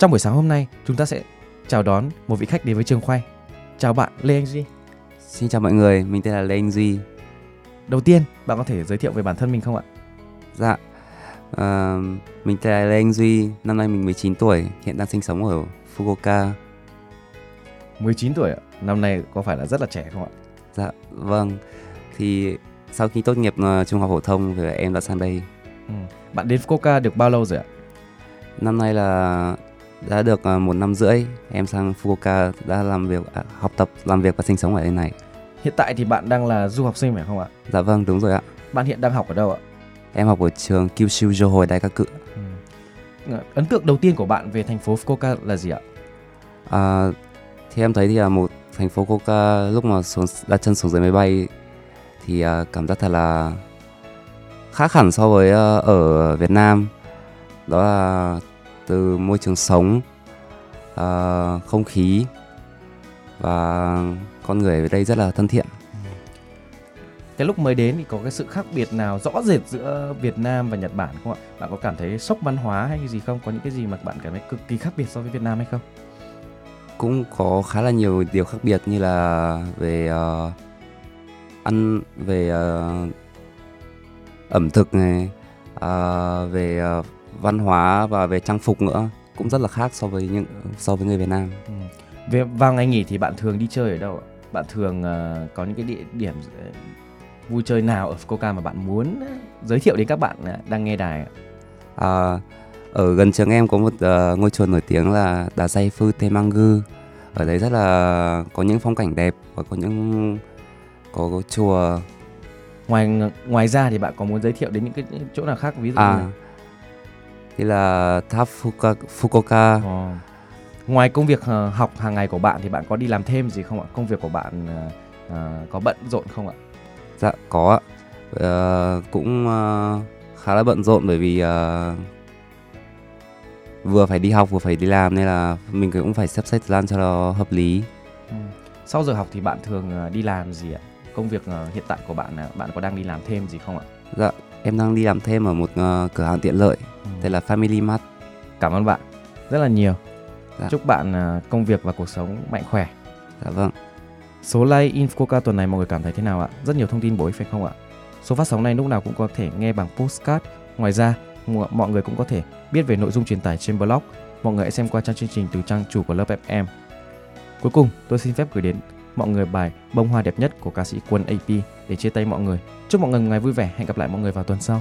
Trong buổi sáng hôm nay, chúng ta sẽ chào đón một vị khách đến với trường quay. Chào bạn Lê Anh Duy. Xin chào mọi người, mình tên là Lê Anh Duy. Đầu tiên, bạn có thể giới thiệu về bản thân mình không ạ? Dạ, à, mình tên là Lê Anh Duy, năm nay mình 19 tuổi, hiện đang sinh sống ở Fukuoka. 19 tuổi ạ, năm nay có phải là rất là trẻ không ạ? Dạ, vâng. Thì sau khi tốt nghiệp uh, trung học phổ thông thì em đã sang đây. Ừ. Bạn đến Fukuoka được bao lâu rồi ạ? Năm nay là đã được uh, một năm rưỡi, em sang Fukuoka đã làm việc, à, học tập, làm việc và sinh sống ở đây này. Hiện tại thì bạn đang là du học sinh phải không ạ? Dạ vâng, đúng rồi ạ. Bạn hiện đang học ở đâu ạ? Em học ở trường Kyushu Các Cự. Ừ. Ờ, ấn tượng đầu tiên của bạn về thành phố Fukuoka là gì ạ? À, thì em thấy thì là một thành phố Fukuoka lúc mà xuống đặt chân xuống dưới máy bay thì uh, cảm giác thật là khác hẳn so với uh, ở Việt Nam đó là từ môi trường sống uh, không khí và con người ở đây rất là thân thiện cái lúc mới đến thì có cái sự khác biệt nào rõ rệt giữa Việt Nam và Nhật Bản không ạ? Bạn có cảm thấy sốc văn hóa hay gì không? Có những cái gì mà bạn cảm thấy cực kỳ khác biệt so với Việt Nam hay không? Cũng có khá là nhiều điều khác biệt như là về uh, ăn về uh, ẩm thực này uh, về uh, văn hóa và về trang phục nữa cũng rất là khác so với những so với người Việt Nam. Ừ. Về vào ngày nghỉ thì bạn thường đi chơi ở đâu ạ? Bạn thường uh, có những cái địa điểm vui chơi nào ở Fukuoka mà bạn muốn giới thiệu đến các bạn đang nghe đài ạ? À, ở gần trường em có một uh, ngôi chùa nổi tiếng là Đà Say Phư Temangu. Ở đấy rất là có những phong cảnh đẹp và có những có, có chùa ngoài ngoài ra thì bạn có muốn giới thiệu đến những cái chỗ nào khác ví dụ à, như thì là tháp Fukuoka, Fukuoka. Oh. ngoài công việc uh, học hàng ngày của bạn thì bạn có đi làm thêm gì không ạ công việc của bạn uh, có bận rộn không ạ dạ có ạ uh, cũng uh, khá là bận rộn bởi vì uh, vừa phải đi học vừa phải đi làm nên là mình cũng phải sắp xếp thời gian cho nó hợp lý ừ. sau giờ học thì bạn thường đi làm gì ạ công việc hiện tại của bạn bạn có đang đi làm thêm gì không ạ? Dạ, em đang đi làm thêm ở một uh, cửa hàng tiện lợi ừ. tên là Family Mart. Cảm ơn bạn rất là nhiều. Dạ. Chúc bạn uh, công việc và cuộc sống mạnh khỏe. Dạ vâng. Số like Infoca tuần này mọi người cảm thấy thế nào ạ? Rất nhiều thông tin bổ ích phải không ạ? Số phát sóng này lúc nào cũng có thể nghe bằng postcard. Ngoài ra, mọi người cũng có thể biết về nội dung truyền tải trên blog. Mọi người hãy xem qua trang chương trình từ trang chủ của lớp FM. Cuối cùng, tôi xin phép gửi đến mọi người bài Bông hoa đẹp nhất của ca sĩ Quân AP để chia tay mọi người. Chúc mọi người một ngày vui vẻ. Hẹn gặp lại mọi người vào tuần sau.